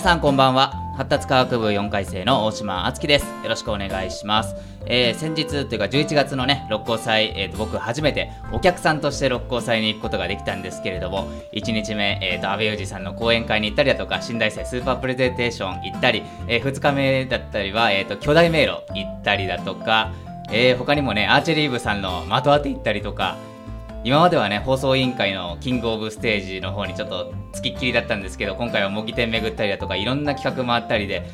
さんこんばんは。発達科学部4回生の大島敦樹です。よろしくお願いします、えー、先日というか11月のね六甲祭、えーと、僕初めてお客さんとして六甲祭に行くことができたんですけれども1日目、えーと、安倍裕二さんの講演会に行ったりだとか新大生スーパープレゼンテーション行ったり、えー、2日目だったりは、えーと、巨大迷路行ったりだとか、えー、他にもねアーチェリー部さんの的当て行ったりとか今まではね放送委員会のキングオブステージの方にちょっとつきっきりだったんですけど今回は模擬店巡ったりだとかいろんな企画もあったりで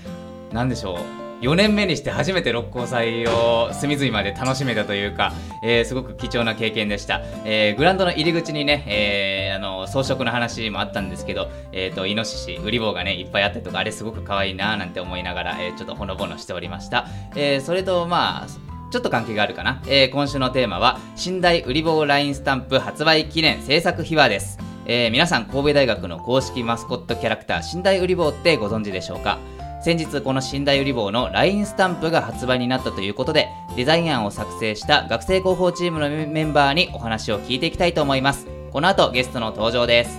何でしょう？4年目にして初めて六甲祭を隅々まで楽しめたというか、えー、すごく貴重な経験でした、えー、グラウンドの入り口にね、えー、あの装飾の話もあったんですけど、えーと、イノシシうりぼーがねいっぱいあってとかあれすごく可愛いななんて思いながら、えー、ちょっとほのぼのしておりました、えー、それとまあちょっと関係があるかな、えー、今週のテーマは神大うり棒ラインスタンプ発売記念制作秘話です、えー、皆さん神戸大学の公式マスコットキャラクター神大うりぼーってご存知でしょうか？先日この寝台売り棒の LINE スタンプが発売になったということでデザイン案を作成した学生広報チームのメンバーにお話を聞いていきたいと思います。この後ゲストの登場です。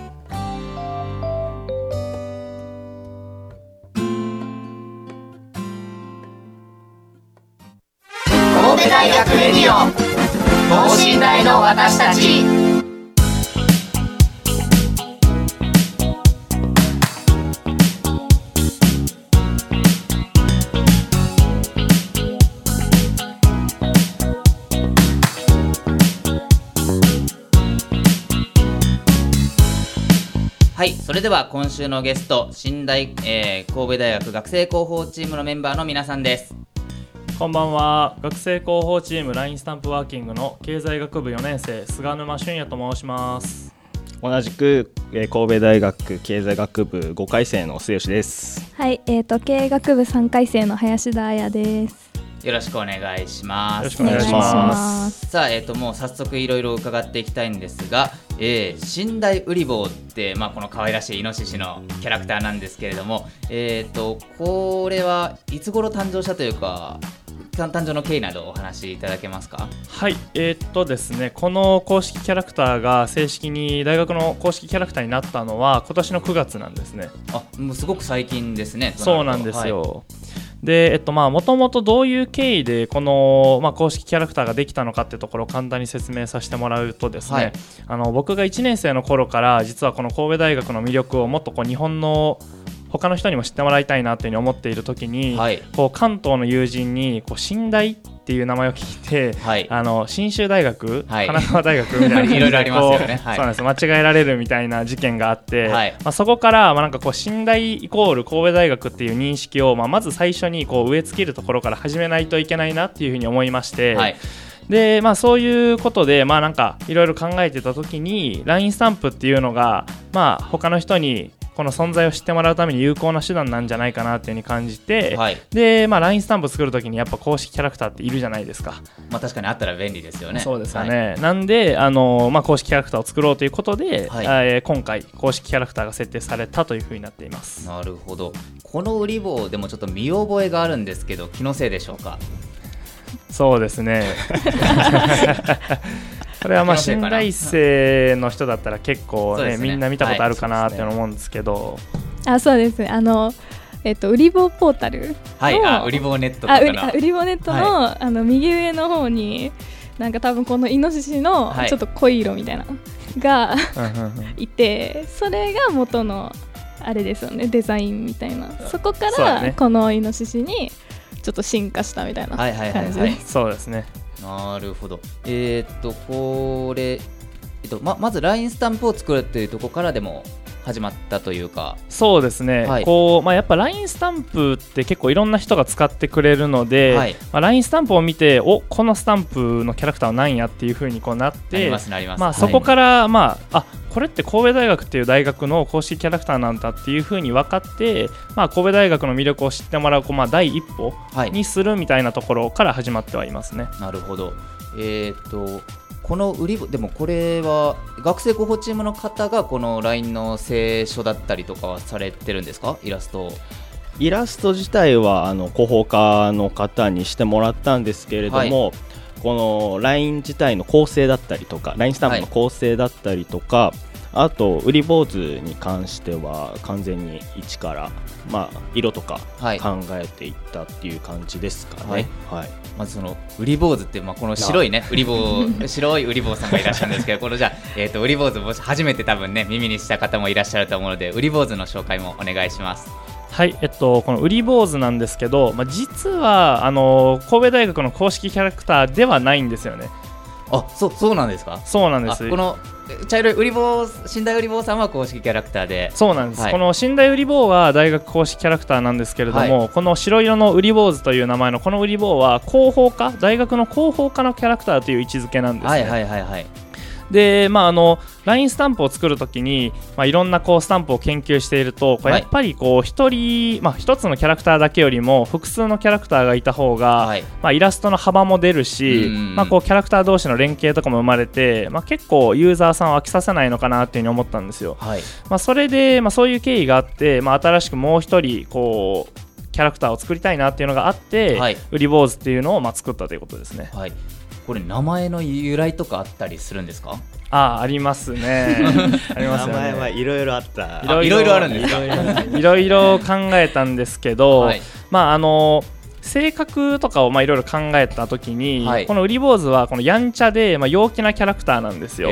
大学レディオ等身大の私たち。はいそれでは今週のゲスト新大、えー、神戸大学学生広報チームのメンバーの皆さんです。こんばんは学生広報チーム LINE スタンプワーキングの経済学部4年生菅沼俊也と申します同じく、えー、神戸大学経済学部5回生の末吉ですはいえっ、ー、と経営学部3回生の林田彩ですよろしくお願いします。よろしくお願いします。さあ、えっ、ー、と、もう早速いろいろ伺っていきたいんですが、えー、寝台ウリボーって、まあ、この可愛らしいイノシシのキャラクターなんですけれども、えっ、ー、と、これはいつ頃誕生したというか、誕生の経緯などお話しいただけますか？はいえー、っとですねこの公式キャラクターが正式に大学の公式キャラクターになったのは今年の9月なんですね。あもうすごく最近ですねそうなんですよ、はい。で、えっと、まあ、もともとどういう経緯で、この、まあ、公式キャラクターができたのかっていうところを簡単に説明させてもらうとですね、はい、あの、僕が1年生の頃から、実はこの神戸大学の魅力をもっとこう、日本の他の人にも知ってもらいたいなっていうふうに思っている時に、はい、こう関東の友人にこう寝台っていう名前を聞いて、はい、あの信州大学、はい、神奈川大学みたいな いろいろありますよね、そうなんです。間違えられるみたいな事件があって、まあ、そこから、まあ、なんかこう寝台イコール神戸大学っていう認識を、まあ、まず最初にこう植え付けるところから始めないといけないなっていうふうに思いまして。でまあ、そういうことで、まあ、なんかいろいろ考えてた時に LINE スタンプっていうのが、まあ、他の人にこの存在を知ってもらうために有効な手段なんじゃないかなっていうふうに感じて、はい、で、まあ、LINE スタンプ作るときにやっぱ公式キャラクターっているじゃないですか。まあ、確かにあったら便利ですよね。そうですよね。はい、なんで、あのまあ、公式キャラクターを作ろうということで、はい、えー、今回、公式キャラクターが設定されたというふうになっています。なるほど。この売り棒でもちょっと見覚えがあるんですけど、気のせいでしょうか？そうですね。これはまあ新大生の人だったら結構ね、ね、みんな見たことあるかなって思うんですけど、はい、あそうです。ねあのえっと、売り棒ポータルはい。あ売り棒ネットあ売り棒ネットのはい、あの右上の方になんか多分このイノシシのちょっと濃い色みたいな、がいてそれが元のあれですよねデザインみたいな。そこからこのイノシシにちょっと進化したみたいな感じでそうですねなるほど。えー、っと、これ、えっと、ままず LINE スタンプを作るっていうところからでも始まったというか。そうですね、はい、こうまあ、やっぱ LINE スタンプって結構いろんな人が使ってくれるので、はい、まあ、LINE スタンプを見ておこのスタンプのキャラクターは何やっていうふうにこうなってまあ、そこから、まあ、あこれって神戸大学っていう大学の公式キャラクターなんだっていうふうに分かって、まあ、神戸大学の魅力を知ってもらうこう、まあ、第一歩にするみたいなところから始まってはいますね。なるほど。えー、っとこの売りでもこれは学生広報チームの方がこの LINE の清書だったりとかはされてるんですか？イラスト。イラスト自体はあの広報課の方にしてもらったんですけれども、はい、この LINE 自体の構成だったりとか LINE スタンプの構成だったりとか、はいあと売り坊主に関しては完全に一から、まあ、色とか考えていったっていう感じですかね、はい、はい、まずその売り坊主って、まあ、この白いね売り坊 白い売り坊さんがいらっしゃるんですけどこのじゃあ、えーと、売り坊主初めて多分ね耳にした方もいらっしゃると思うので売り坊主の紹介もお願いします。はい、えっと、この売り坊主なんですけど、まあ、実はあの神戸大学の公式キャラクターではないんですよね。あそうそうなんですか？そうなんです。この茶色い売り棒寝台売り棒さんは公式キャラクターで。そうなんです、はい、この寝台売り棒は大学公式キャラクターなんですけれども、はい、この白色の売り坊主という名前のこの売り棒は広報課大学の広報課のキャラクターという位置づけなんですねはいはいはいはいで、まあ、あの LINE スタンプを作るときに、まあ、いろんなこうスタンプを研究していると、やっぱりこう一人、まあ、一つのキャラクターだけよりも複数のキャラクターがいた方が、はい、まあ、イラストの幅も出るし、まあ、こうキャラクター同士の連携とかも生まれて、まあ、結構ユーザーさんを飽きさせないのかなっていうふうに思ったんですよ。はい、まあ、それで、まあ、そういう経緯があって、まあ、新しくもう一人こうキャラクターを作りたいなっていうのがあって、はい、売り坊主っていうのをまあ作ったということですね。はいこれ名前の由来とかあったりするんですか？あありますね。ありますね。名前はいろいろあった。いろいろあるんですか？いろいろ考えたんですけど、はい、まああの性格とかをいろいろ考えた時に、はい、このウリ坊主はこのやんちゃで、まあ、陽気なキャラクターなんですよ。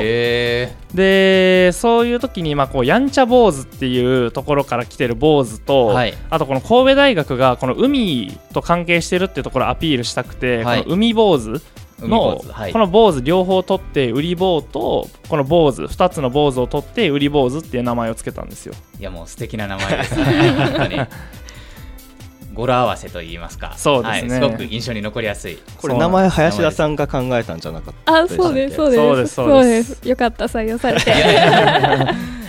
でそういう時にまあこうやんちゃ坊主っていうところから来てる坊主と、はい、あとこの神戸大学がこの海と関係してるっていうところをアピールしたくて、この海坊主の、はい、この坊主両方取って売り坊とこの坊主2つの坊主を取って売り坊主っていう名前をつけたんですよ。いやもう素敵な名前です。ね語呂合わせと言いますか。そうですね、はい、すごく印象に残りやすい。これ名前林田さんが考えたんじゃなかった？あそうですそうです。そうですよかった採用されて。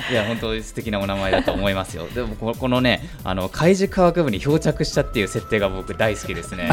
いや本当に素敵なお名前だと思いますよ。でもこのねあの海事科学部に漂着したっていう設定が僕大好きですね。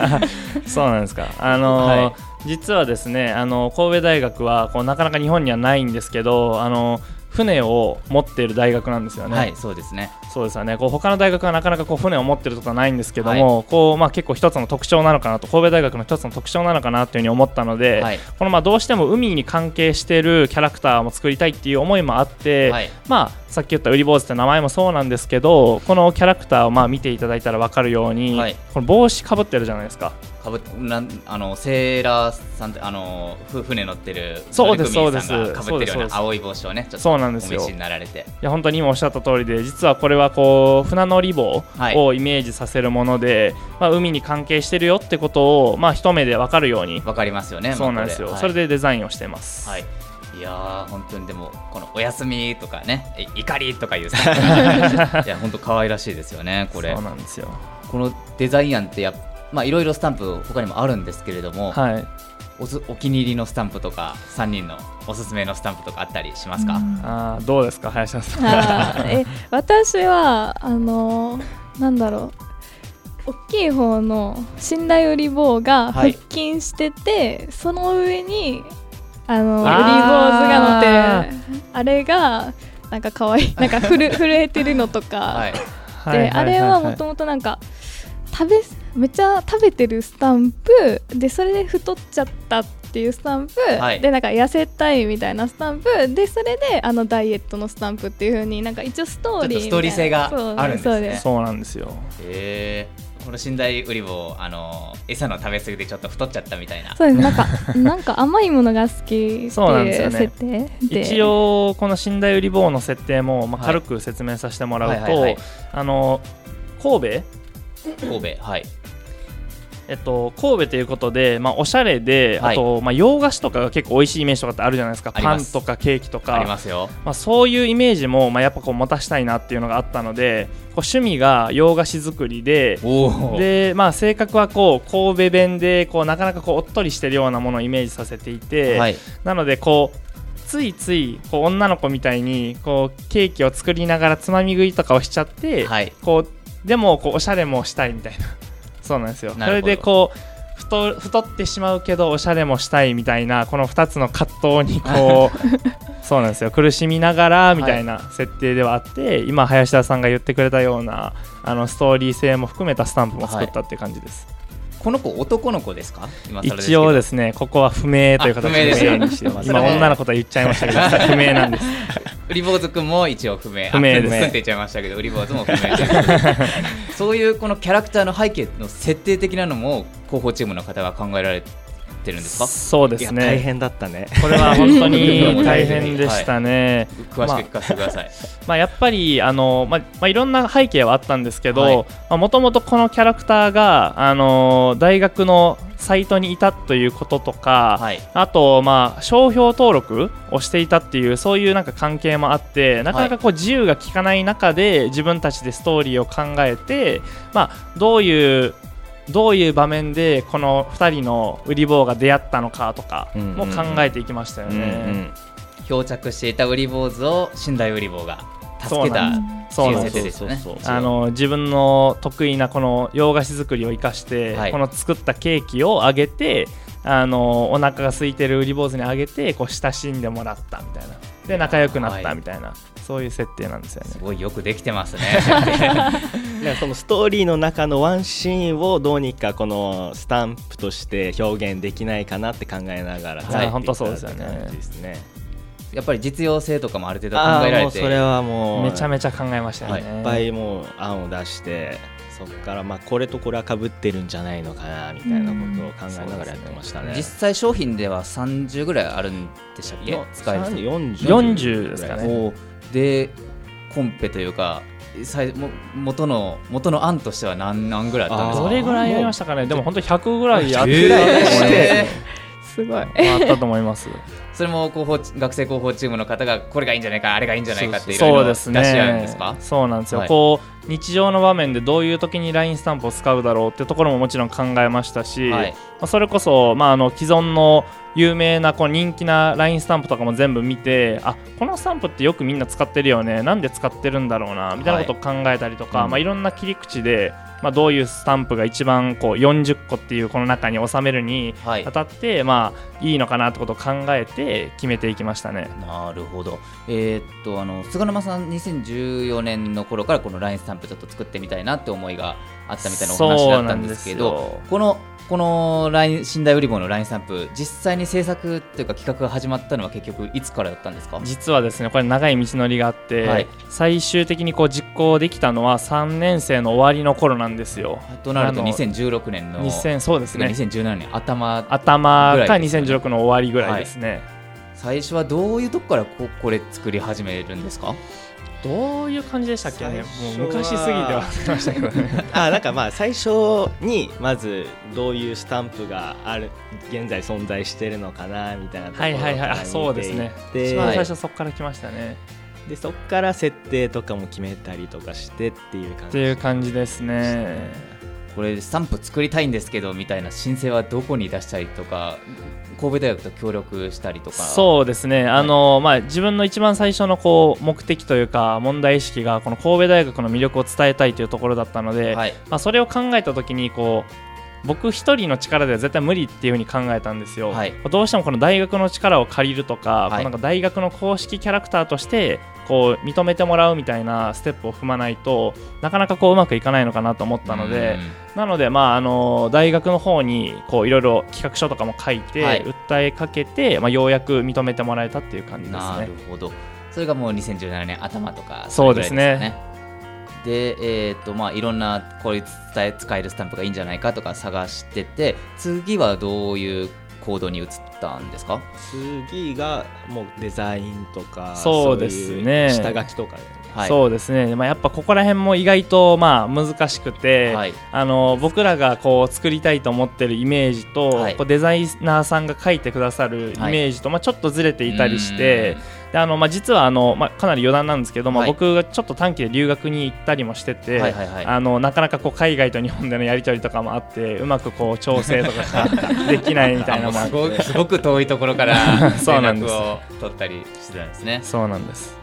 そうなんですか。あのーはい、実はですねあの神戸大学はこうなかなか日本にはないんですけどあの船を持っている大学なんですよね。はい、そうですね。そうですよね。こう他の大学はなかなかこう船を持っているとかないんですけども、はい、こうまあ結構一つの特徴なのかなと神戸大学の一つの特徴なのかなというふうに思ったので、はい、このまあどうしても海に関係しているキャラクターも作りたいっていう思いもあって、はい、まあさっき言ったウリ坊主って名前もそうなんですけど、このキャラクターをまあ見ていただいたら分かるように、この帽子かぶってるじゃないですか。かぶなんあのセーラーさんってあの船乗ってるそうですそうです。かぶってるような青い帽子をねちょっとお召しになられて。いや本当に今おっしゃった通りで実はこれはこう船乗り棒をイメージさせるもので、はい、まあ、海に関係してるよってことを、まあ、一目で分かるように。分かりますよねそうなんですよ、はい、それでデザインをしてます、はいいや本当にでもこのお休みとかね怒りとかいう いや本当可愛らしいですよねこれ。そうなんですよ。このデザイン案ってやまあいろいろスタンプ他にもあるんですけれども、はい、おお気に入りのスタンプとか3人のおすすめのスタンプとかあったりしますか、うん、あどうですか林さん。え私はあのなんだろう。大きい方の信頼売り棒が腹筋してて、はい、その上にあの売り坊主が乗ってるあれがなんか可愛い なんか震震えてるのとか、はい、で、あれはもともとなんか食べめっちゃ食べてるスタンプでそれで太っちゃったっていうスタンプ、はい、でなんか痩せたいみたいなスタンプでそれであのダイエットのスタンプっていうふうになんか一応ストーリーストーリー性があるんですね。そうなんですよ。へえこの寝台売り棒あの餌の食べ過ぎでちょっと太っちゃったみたいな。そうです。なんか なんか甘いものが好きそうなんですよね。一応この寝台売り棒の設定も、まあ、軽く説明させてもらうと、あの神戸？神戸？はいえっと、神戸ということで、まあ、おしゃれで、はい、あと、まあ、洋菓子とかが結構美味しいイメージとかってあるじゃないですか。パンとかケーキとか。ありますよ、まあ、そういうイメージも、まあ、やっぱこう持たしたいなっていうのがあったのでこう趣味が洋菓子作りでで、まあ、性格はこう神戸弁でこうなかなかこうおっとりしてるようなものをイメージさせていて、はい、なのでこうついついこう女の子みたいにこうケーキを作りながらつまみ食いとかをしちゃって、はい、こうでもこうおしゃれもしたいみたいなそうなんですよ。それでこう太太ってしまうけどおしゃれもしたいみたいなこの2つの葛藤にこう そうなんですよ。苦しみながらみたいな設定ではあって、はい、今林田さんが言ってくれたようなあのストーリー性も含めたスタンプも作ったっていう感じです。はいこの子男の子ですか？一応ですねここは不明という形で今女の子と言っちゃいましたけど不明なんです。ウリ坊主君も一応不明。不明です。って言っちゃいましたけどウリ坊主も不明 そういうこのキャラクターの背景の設定的なのも広報チームの方が考えられてってるんですか？そうですね。大変だったね。これは本当に 大変でしたね、はい、詳しく聞かせてください、まあ、まあ、やっぱりあの、まあまあ、いろんな背景はあったんですけどもともとこのキャラクターがあの大学のサイトにいたということとか、はい、あと、まあ、商標登録をしていたっていうそういうなんか関係もあってなかなかこう自由が利かない中で自分たちでストーリーを考えて、まあ、どういうどういう場面でこの2人のウリ坊が出会ったのかとかも考えていきましたよね。漂着していたウリ坊主を信頼ウリ坊が助けたそうなんです。よね。あの自分の得意なこの洋菓子作りを生かして、はい、この作ったケーキをあげてあのお腹が空いてるウリ坊主にあげてこう親しんでもらったみたいな。で仲良くなったみたいな、はい、そういう設定なんですよね。すごいよくできてますね。そのストーリーの中のワンシーンをどうにかこのスタンプとして表現できないかなって考えながらはい。本当そうですよね。ねやっぱり実用性とかもある程度考えられてそれはもうめちゃめちゃ考えましたね、はい、いっぱいもう案を出してそこからまあこれとこれはかぶってるんじゃないのかなみたいなことを考えながらやってましたね、ね、実際商品では30ぐらいあるんでしたっけ？使える人。40, 40ですかねでコンペというかも元の元の案としては何何ぐらいあったんですか？どれぐらいやりましたかね？でも本当に100ぐらいやってたと思います、えー、すごい。あったと思います。それも広報学生広報チームの方がこれがいいんじゃないかあれがいいんじゃないかっていうのを出し合うんですか？そうなんですよ、はい、こう日常の場面でどういう時に LINE スタンプを使うだろうっていうところももちろん考えましたし、はい、まあ、それこそ、まあ、あの既存の有名なこう人気な LINE スタンプとかも全部見てあこのスタンプってよくみんな使ってるよねなんで使ってるんだろうなみたいなことを考えたりとか、はい、まあ、いろんな切り口でまあ、どういうスタンプが一番こう40個っていうこの中に収めるにあたって、はい、まあいいのかなってことを考えて決めていきましたね。なるほど。えー、っとあの菅沼さん2014年の頃からこの LINE スタンプちょっと作ってみたいなって思いがあったみたいなお話だったんですけど、このこのライン寝台売りぼーのラインスタンプ実際に制作というか企画が始まったのは結局いつからだったんですか？実はですねこれ長い道のりがあって、はい、最終的にこう実行できたのは3年生の終わりの頃なんですよ。となると2016年の2000そうですね。2017年頭頭か2016の終わりぐらいですね。はい、最初はどういうとこからここれ作り始めるんですか？どういう感じでしたっけ？ねもう昔すぎて忘れましたけどね。あなんかまあ最初にまずどういうスタンプがある現在存在してるのかなみたいなところはいはいはい。そうですね。一番最初そこから来ましたね。でそこから設定とかも決めたりとかしてっていう感じ。っていう感じですねこれスタンプ作りたいんですけどみたいな申請はどこに出したりとか神戸大学と協力したりとか。そうですね、あのまあ、自分の一番最初のこう目的というか問題意識がこの神戸大学の魅力を伝えたいというところだったので、はい、まあ、それを考えた時にこう僕一人の力では絶対無理っていうふうに考えたんですよ、はい、どうしてもこの大学の力を借りるとか、はい、なんか大学の公式キャラクターとしてこう認めてもらうみたいなステップを踏まないとなかなかこううまくいかないのかなと思ったのでなので、まあ、あの大学の方にこういろいろ企画書とかも書いて、はい、訴えかけて、まあ、ようやく認めてもらえたっていう感じですね。なるほど。それがもう2017年頭とかそうですね。で、えーとまあ、いろんなこういう伝え使えるスタンプがいいんじゃないかとか探してて次はどういう行動に移ったんですか？次がもうデザインとかそうですね。下書きとか、はい、そうですね、まあ、やっぱここら辺も意外とまあ難しくて、はい、あの僕らがこう作りたいと思ってるイメージと、はい、こうデザイナーさんが書いてくださるイメージと、まあ、ちょっとずれていたりして、であのまあ、実はあの、まあ、かなり余談なんですけど、まあ、僕がちょっと短期で留学に行ったりもしてて、はいはいはい、あのなかなかこう海外と日本でのやり取りとかもあってうまくこう調整とかが できないみたいなすごく遠いところから 連絡を取ったりしてたんですね。そうなんです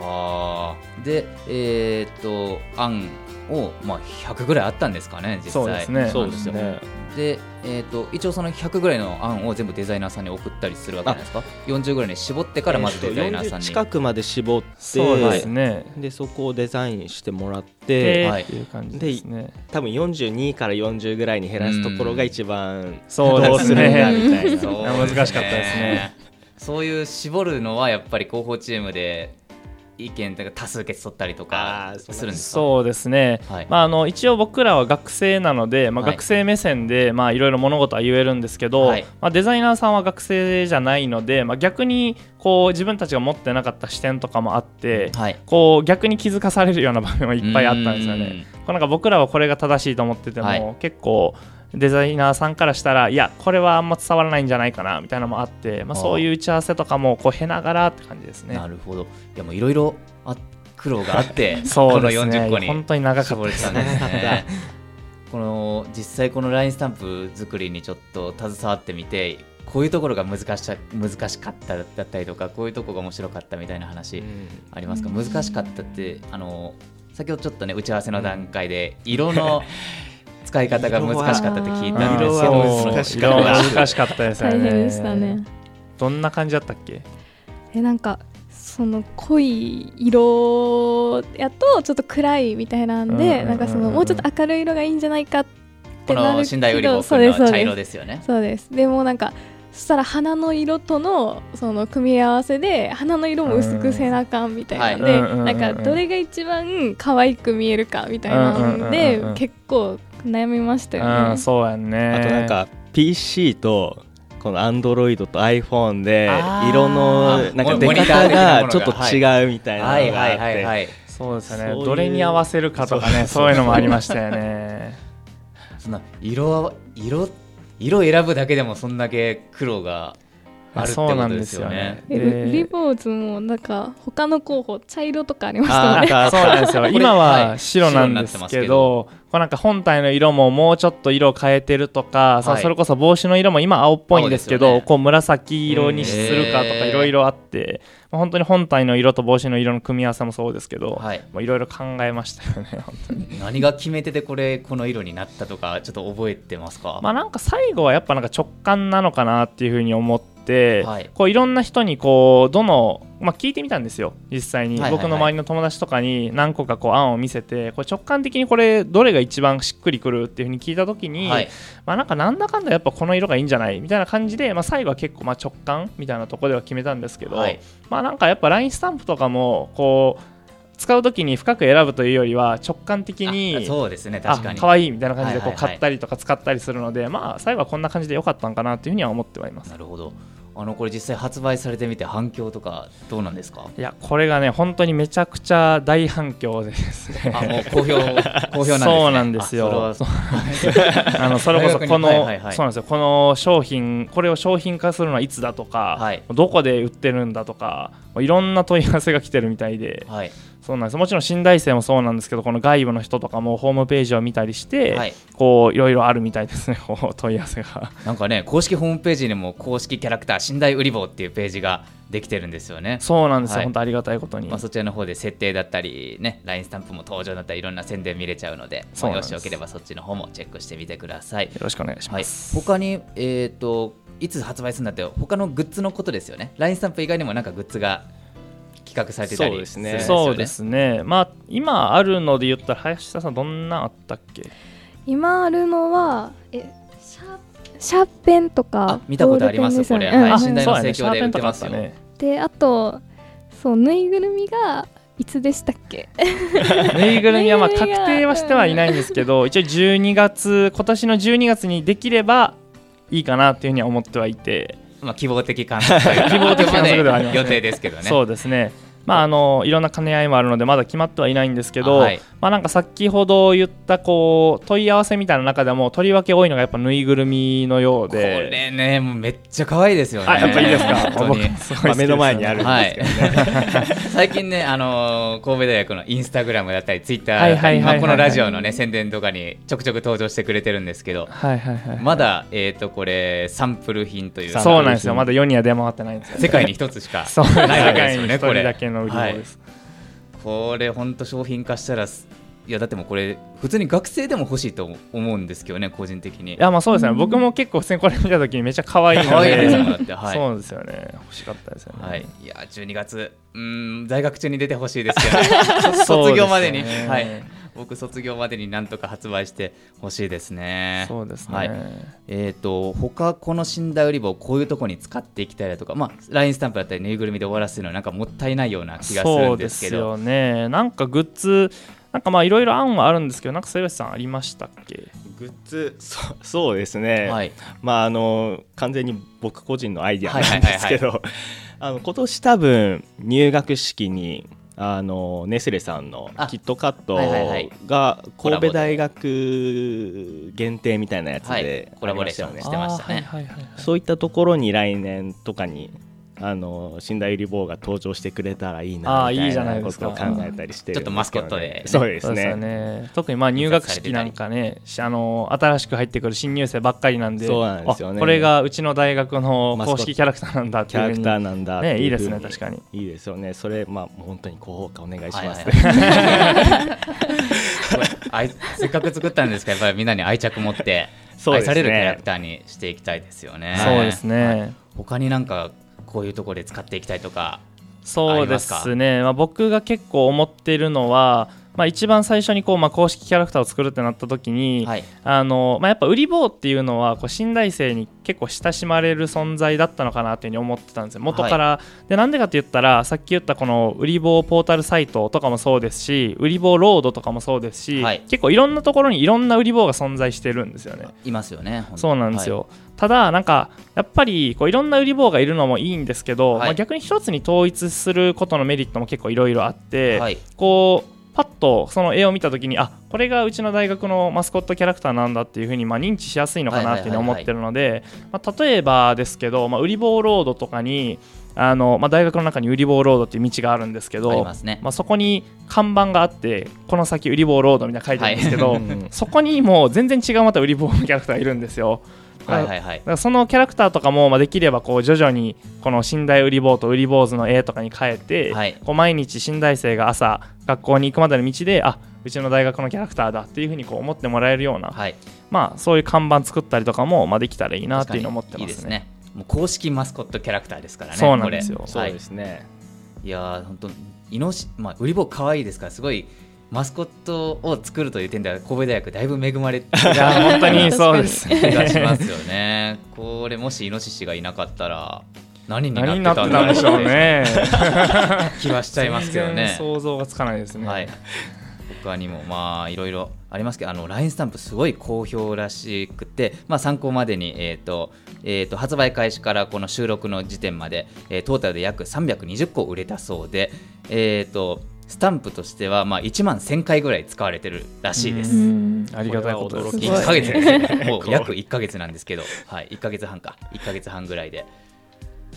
あでえー、っと案を、まあ、100ぐらいあったんですかね実際。そうですね。そうですねで、えーと、一応その100ぐらいの案を全部デザイナーさんに送ったりするわけなんですか。40ぐらいに絞ってからまずデザイナーさんに、近くまで絞ってそうですね。でそこをデザインしてもらって、はい、っていう感じですね。多分42から40ぐらいに減らすところが一番そうですね。みたいな。難しかったですね。そういう絞るのはやっぱり広報チームで意見とか多数決取ったりとかするんですそうですね、はい、まあ、あの一応僕らは学生なので、まあ、学生目線で、まあ、いろいろ物事は言えるんですけど、はい、まあ、デザイナーさんは学生じゃないので、まあ、逆にこう自分たちが持ってなかった視点とかもあって、はい、こう逆に気づかされるような場面もいっぱいあったんですよね。こうなんか僕らはこれが正しいと思ってても、結構デザイナーさんからしたらいやこれはあんま伝わらないんじゃないかなみたいなのもあって、まあ、そういう打ち合わせとかもこう経ながらって感じですね。なるほど。いやもういろいろ苦労があって そうですね、この40個に本当に長かったですね。この実際この LINE スタンプ作りにちょっと携わってみてこういうところが難し難しかっただったりとかこういうところが面白かったみたいな話ありますか、うん、難しかったってあの先ほどちょっとね打ち合わせの段階で色の 使い方が難しかったって聞いたんですけど。難しかった難しかったですね。大変でしたね。どんな感じだったっけ？えなんかその濃い色やとちょっと暗いみたいなんで、なんかそのもうちょっと明るい色がいいんじゃないかってなるけど、このそうです茶色ですよね。そうです。でもなんかそしたら花の色とのその組み合わせで花の色も薄くせなあかんみたいなんで、なんかどれが一番可愛く見えるかみたいなんで、結構悩みましたよね。そうやね。あとなんか PC とこのアンドロイドと iPhone で色のなんか出方がちょっと違うみたいなのがあって。そうですね。どれに合わせるかとかねそう。いうのもありましたよね。そんな色色色選ぶだけでもそんだけ苦労があるってことですよね。よね。リボーズもなんか他の候補茶色とかありましたね。そうなんですよ。今は白なんですけど、こうなんか本体の色ももうちょっと色を変えてるとか、はい、それこそ帽子の色も今青っぽいんですけど、ね、こう紫色にするかとかいろいろあって、まあ、本当に本体の色と帽子の色の組み合わせもそうですけど、はい、もういろいろ考えましたよね 本当に。何が決め手でこれこの色になったとかちょっと覚えてますか？まあなんか最後はやっぱなんか直感なのかなっていうふうに思って、はい、こういろんな人にこうどの、まあ、聞いてみたんですよ。実際に、僕の周りの友達とかに何個かこう案を見せてこれ直感的にこれどれが一番しっくりくるっていうふうに聞いた時に、はい、まあなんかなんだかんだやっぱこの色がいいんじゃないみたいな感じで、まあ、最後は結構まあ直感みたいなところでは決めたんですけど、はい、まあなんかやっぱ LINE スタンプとかもこう使う時に深く選ぶというよりは直感的にそうですね。確かに。可愛いみたいな感じでこう買ったりとか使ったりするので、まあ最後はこんな感じで良かったのかなというふうには思ってはいます。なるほど。あのこれ実際発売されてみて反響とかどうなんですか？いやこれがね本当にめちゃくちゃ大反響です。ねあもう好評 好評なんです、ね、そうなんですよ。あ のそれこそこの、はいはいはい、そうなんですよ。この商品これを商品化するのはいつだとか、はい、どこで売ってるんだとかいろんな問い合わせが来てるみたいで、はい、そうなんです。もちろん新大生もそうなんですけどこの外部の人とかもホームページを見たりして、はい、こういろいろあるみたいですね。問い合わせが。なんかね公式ホームページにも公式キャラクター寝台売り棒っていうページができてるんですよね。そうなんですよ、はい、本当ありがたいことに、まあ、そちらの方で設定だったりね LINE スタンプも登場だったりいろんな宣伝見れちゃうのでもよしよければそっちの方もチェックしてみてください。よろしくお願いします、はい、他にえっ、ー、といつ発売するんだって他のグッズのことですよね。LINE スタンプ以外にもなんかグッズが企画されてたりそうですね。そうですね。まあ今あるので言ったら林田さんどんなあったっけ？今あるのはえシャシャーペンとか見たことありますこれ、うん、はい、信頼の盛況で売ってますよ、ね、であとそうぬいぐるみがいつでしたっけ？ぬいぐるみはまあ 確定はしてはいないんですけど一応12月今年の12月にできればいいかなっていうふうには思ってはいて。まあ、希望的観測 希望的観測ではあります、ね、予定ですけどね。そうですね。まあ、あのいろんな兼ね合いもあるのでまだ決まってはいないんですけど、はい、まあ、なんか先ほど言ったこう問い合わせみたいな中でもとりわけ多いのがやっぱぬいぐるみのようで。これねもうめっちゃ可愛いですよね。やっぱいいですか？本当に、まあ、目の前にあるんですけどね、はい、最近ねあの神戸大学のインスタグラムだったりツイッターこのラジオのね宣伝とかにちょくちょく登場してくれてるんですけど、はいはいはい、まだえっ、ー、とこれサンプル品というそうなんですよ。まだ世には出回ってないんですよ。世界に一つしか ないわけですよねこれだけの売り物です、はい。これ本当商品化したらいやだってもこれ普通に学生でも欲しいと思うんですけどね個人的に。いやまあそうですね、うん、僕も結構普通にこれ見た時にめっちゃ可愛いので。可愛いですもんだって、はい、そうですよね欲しかったですよね、はい、いや12月。うん在学中に出てほしいですよね。卒業までに、ね、はい僕卒業までになんとか発売してほしいですね。そうですね。はい、えっ、ー、と他この神大うりぼーをこういうところに使っていきたいとか、まあラインスタンプだったりぬいぐるみで終わらせるのはなんかもったいないような気がするんですけど。そうですよね。なんかグッズなんかまあいろいろ案はあるんですけど、なんか末吉さんありましたっけ？グッズそそうですね。はい、まああの完全に僕個人のアイディアなんですけど、あの今年多分入学式にあのネスレさんのキットカットが神戸大学限定みたいなやつで、コラボレーションしてましたね。そういったところに来年とかにあの寝台リボーが登場してくれたらいいなみたいなことを考えたりして、ちょっとマスコットで、ね、そうですね、ね、特にまあ入学式なんかねあの新しく入ってくる新入生ばっかりなんでそうなんですよね。これがうちの大学の公式キャラクターなんだっていうキャラクターなんだねいいですね確かに。いいですよね。それまあ本当に高評価お願いします、せっかく作ったんですからやっぱりみんなに愛着持って 愛されるキャラクターにしていきたいですよね。そうですね、はい、他になんかこういうところで使っていきたいとかそうですね、まあ、僕が結構思ってるのはまあ、一番最初にこう、まあ、公式キャラクターを作るってなった時に、はい、あのまあ、やっぱ売り棒っていうのはこう新大生に結構親しまれる存在だったのかなというふうに思ってたんですよ。元から、はい、でなんでかって言ったらさっき言ったこの売り棒ポータルサイトとかもそうですし売り棒ロードとかもそうですし、はい、結構いろんなところにいろんな売り棒が存在してるんですよね。いますよねそうなんですよ、ただなんかやっぱりこういろんな売り棒がいるのもいいんですけど、まあ、逆に一つに統一することのメリットも結構いろいろあって、こうパッとその絵を見た時にあこれがうちの大学のマスコットキャラクターなんだっていうふうにまあ認知しやすいのかなって思ってるので例えばですけど、まあ、売り棒ロードとかにあの、まあ、大学の中に売り棒ロードっていう道があるんですけどま、ね、まあ、そこに看板があってこの先売り棒ロードみたいな書いてあるんですけど、はい、そこにもう全然違うまた売り棒のキャラクターがいるんですよ。はいはいはい、そのキャラクターとかも、まあ、できればこう徐々にこの寝台売り坊と売り坊主の絵とかに変えて、はい、こう毎日寝台生が朝学校に行くまでの道であうちの大学のキャラクターだっていうふうにこう思ってもらえるような、はい、まあ、そういう看板作ったりとかも、まあ、できたらいいなっていうのを思ってますね。いいですねもう公式マスコットキャラクターですからね。そうなんですよ。そうですね。いや本当イノシまあ売り棒可愛いですからすごいマスコットを作るという点では神戸大学だいぶ恵まれていや本当にそうです気がしますよね。これもしイノシシがいなかったら何になってたんでしょうね。気はしちゃいますけどね。想像がつかないですね。はい。他にもまあいろいろありますけどあの LINE スタンプすごい好評らしくて、まあ、参考までに、えーとえーと、発売開始からこの収録の時点まで、えー、トータルで約320個売れたそうで、えーとスタンプとしてはまあ1万1000回ぐらい使われてるらしいです。ありがたいことです。1ヶ月ですもう 約1ヶ月なんですけど、はい、1ヶ月半か、1ヶ月半ぐらいで。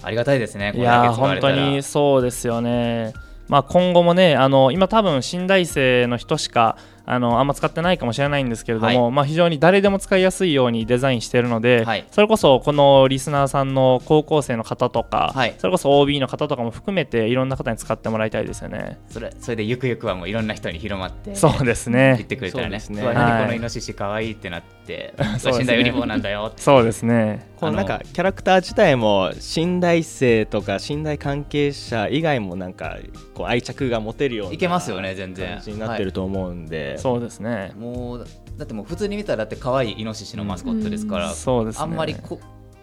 ありがたいですね、いや本当にそうですよね。まあ、今後もねあの今多分新大生の人しかあのあんま使ってないかもしれないんですけれども、はい、まあ、非常に誰でも使いやすいようにデザインしているので、はい、それこそこのリスナーさんの高校生の方とか、はい、それこそ OB の方とかも含めていろんな方に使ってもらいたいですよね。それそれでゆくゆくはもういろんな人に広まってそうですね。言ってくれたらね。ね、何このイノシシかわいいってなって寝台売り棒なんだよそうですねこのなんかキャラクター自体も信頼生とか信頼関係者以外もなんかこう愛着が持て。るようないけますよね。全然感じになってると思うんで、そうですね。もうだってもう普通に見たらだって可愛いイノシシのマスコットですから、そうです、ね、あんまりこ、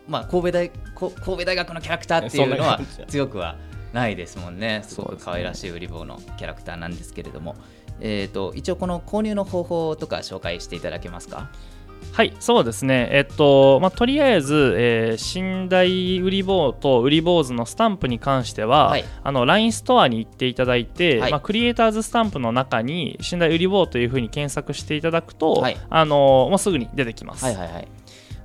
まあ、神戸大神戸大学のキャラクターっていうのは強くはないですもんね。すごく可愛らしい売り棒のキャラクターなんですけれども、えーと、一応この購入の方法とか紹介していただけますか？はいそうですね。えっとまあとりあえず、えー、寝台売り棒と売り坊主のスタンプに関しては、はい、あの LINE ストアに行っていただいて、はい、まあ、クリエイターズスタンプの中に寝台売り棒というふうに検索していただくと、はい、あのもうすぐに出てきます。はいはいはい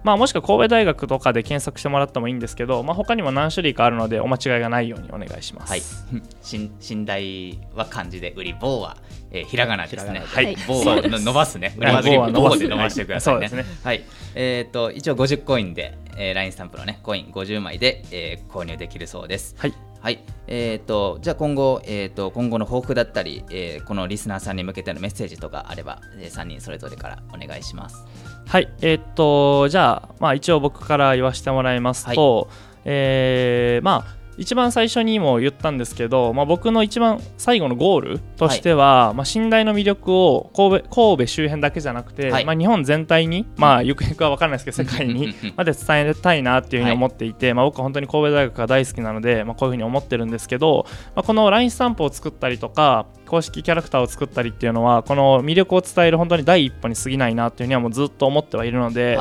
まあ、もしくは神戸大学とかで検索してもらってもいいんですけど、まあ、他にも何種類かあるのでお間違いがないようにお願いします。はい、寝台は漢字で売り棒はえー、ひらがなですね。はい。棒は伸ばすね。裏文字棒で伸ばしてくださいね。ねはい。えっ、ー、と一応50コインで、えー、ラインスタンプのねコイン50枚で、えー、購入できるそうです。はい。はい。えっ、ー、とじゃあ今後えっ、ー、と今後の抱負だったり、えー、このリスナーさんに向けてのメッセージとかあれば、えー、3人それぞれからお願いします。はい。えっ、とじゃあまあ一応僕から言わせてもらいますと、はい、えー、まあ一番最初にも言ったんですけど、まあ、僕の一番最後のゴールとしては、はい、まあ、寝台の魅力を神戸神戸周辺だけじゃなくて、はい、まあ、日本全体に、まあ、ゆくゆくは分からないですけど世界にまで伝えたいなっていうふうに思っていて、はい、まあ、僕は本当に神戸大学が大好きなので、まあ、こういうふうに思ってるんですけど、まあ、この LINE スタンプを作ったりとか公式キャラクターを作ったりっていうのはこの魅力を伝える本当に第一歩に過ぎないなっていうふうにはもうずっと思ってはいるので、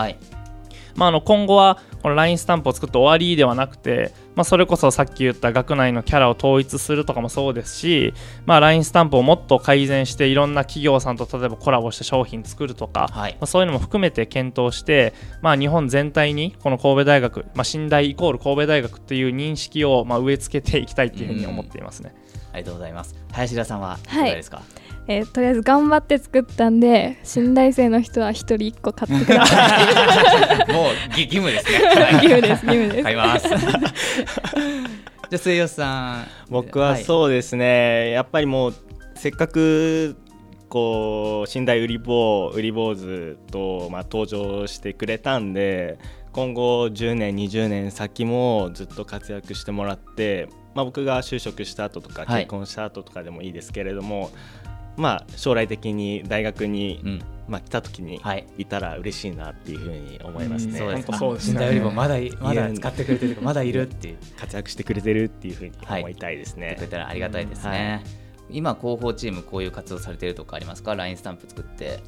まあ、あの今後はこの LINE スタンプを作って終わりではなくて、まあ、それこそさっき言った学内のキャラを統一するとかもそうですし、まあ、LINE スタンプをもっと改善していろんな企業さんと例えばコラボして商品作るとか、はい、まあ、そういうのも含めて検討して、まあ、日本全体にこの神戸大学、まあ、寝台イコール神戸大学っていう認識をまあ植え付けていきたいというふうに思っていますね。ありがとうございます。林田さんはいかがですか、はいえー、とりあえず頑張って作ったんで信頼性の人は一人一個買ってください。もう義務ですね。義務です義務です。買います。じゃあ末吉さん。僕はそうですね、はい、やっぱりもうせっかくこう寝台売り棒売り坊主と、まあ、登場してくれたんで今後10年20年先もずっと活躍してもらって、まあ、僕が就職した後とか結婚した後とかでもいいですけれども、はいまあ、将来的に大学に、うん、まあ、来た時にいたら嬉しいなっていうふうに思いますね。そうですそうですね。よりもまだ まだ使ってくれてるまだいるっていう活躍してくれてるっていうふうに思いたいですね。はい、たらありがたいですね。うん、今広報チームこういう活動されてるとかありますか？ラインスタンプ作って。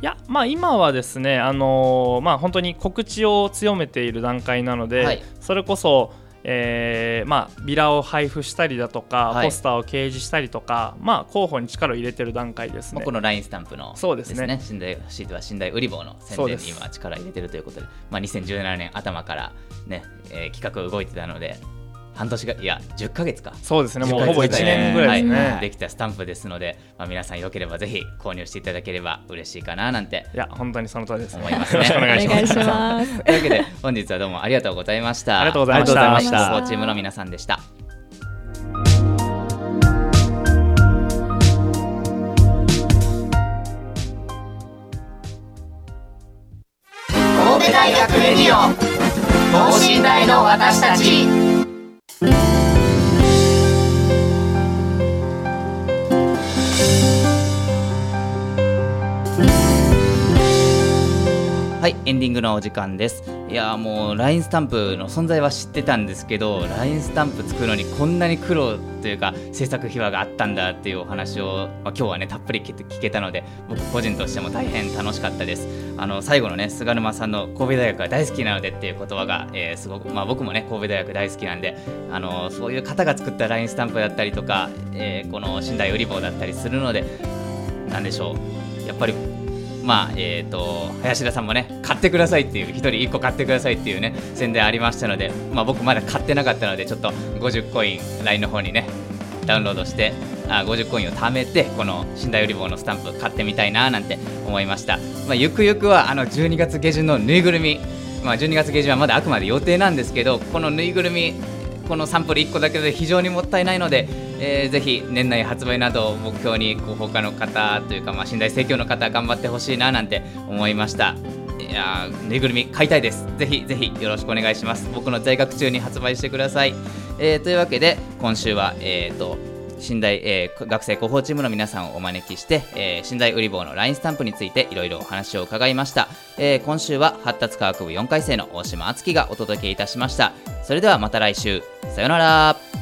いやまあ今はですねあのー、まあ本当に告知を強めている段階なので、はい、それこそ。えーまあ、ビラを配布したりだとか、はい、ポスターを掲示したりとか、まあ、広報に力を入れてる段階ですね。この LINE スタンプの、そうですね。神大シートは神大うりぼーの宣伝に今力入れてるということでで、まあ、2017年頭からね、えー、企画動いてたので半年がいや10か月か。そうですね。もうほぼ1年ぐらいですね、はい、できたスタンプですので、まあ、皆さんよければぜひ購入していただければ嬉しいかななんて。いや本当にその通りです、思いますね。よろしくお願いします。というわけで本日はどうもありがとうございました。ありがとうございました。スポーチームの皆さんでした。神戸大学レディオ。等身大の私たち Thank you. はいエンディングのお時間です。いやもう LINE スタンプの存在は知ってたんですけど LINE スタンプ作るのにこんなに苦労というか制作秘話があったんだっていうお話を、まあ、今日はねたっぷり聞けたので僕個人としても大変楽しかったです。あの最後のね菅沼さんの神戸大学が大好きなのでっていう言葉が、えー、すごくまあ僕もね神戸大学大好きなんであのそういう方が作った LINE スタンプだったりとか、えー、この寝台売り棒だったりするのでなんでしょう。やっぱりまあえーと、林田さんもね買ってくださいっていう1人1個買ってくださいっていうね宣伝ありましたので、まあ、僕まだ買ってなかったのでちょっと50コイン LINE の方にねダウンロードしてあ50コインを貯めてこの寝台売り棒のスタンプ買ってみたいななんて思いました、まあ、ゆくゆくはあの12月下旬のぬいぐるみ。まあ、12月下旬はまだあくまで予定なんですけどこのぬいぐるみこのサンプル1個だけで非常にもったいないので、えー、ぜひ年内発売などを目標に広報課の方というか、まあ、信頼盛況の方頑張ってほしいななんて思いました。いやぬいぐるみ買いたいです。ぜひぜひよろしくお願いします。僕の在学中に発売してください、えー、というわけで今週はえっ、ー、と寝台、えー、学生広報チームの皆さんをお招きして、えー、寝台売り棒の LINE スタンプについていろいろお話を伺いました、えー、今週は発達科学部4回生の大島敦樹がお届けいたしました。それではまた来週。さようなら。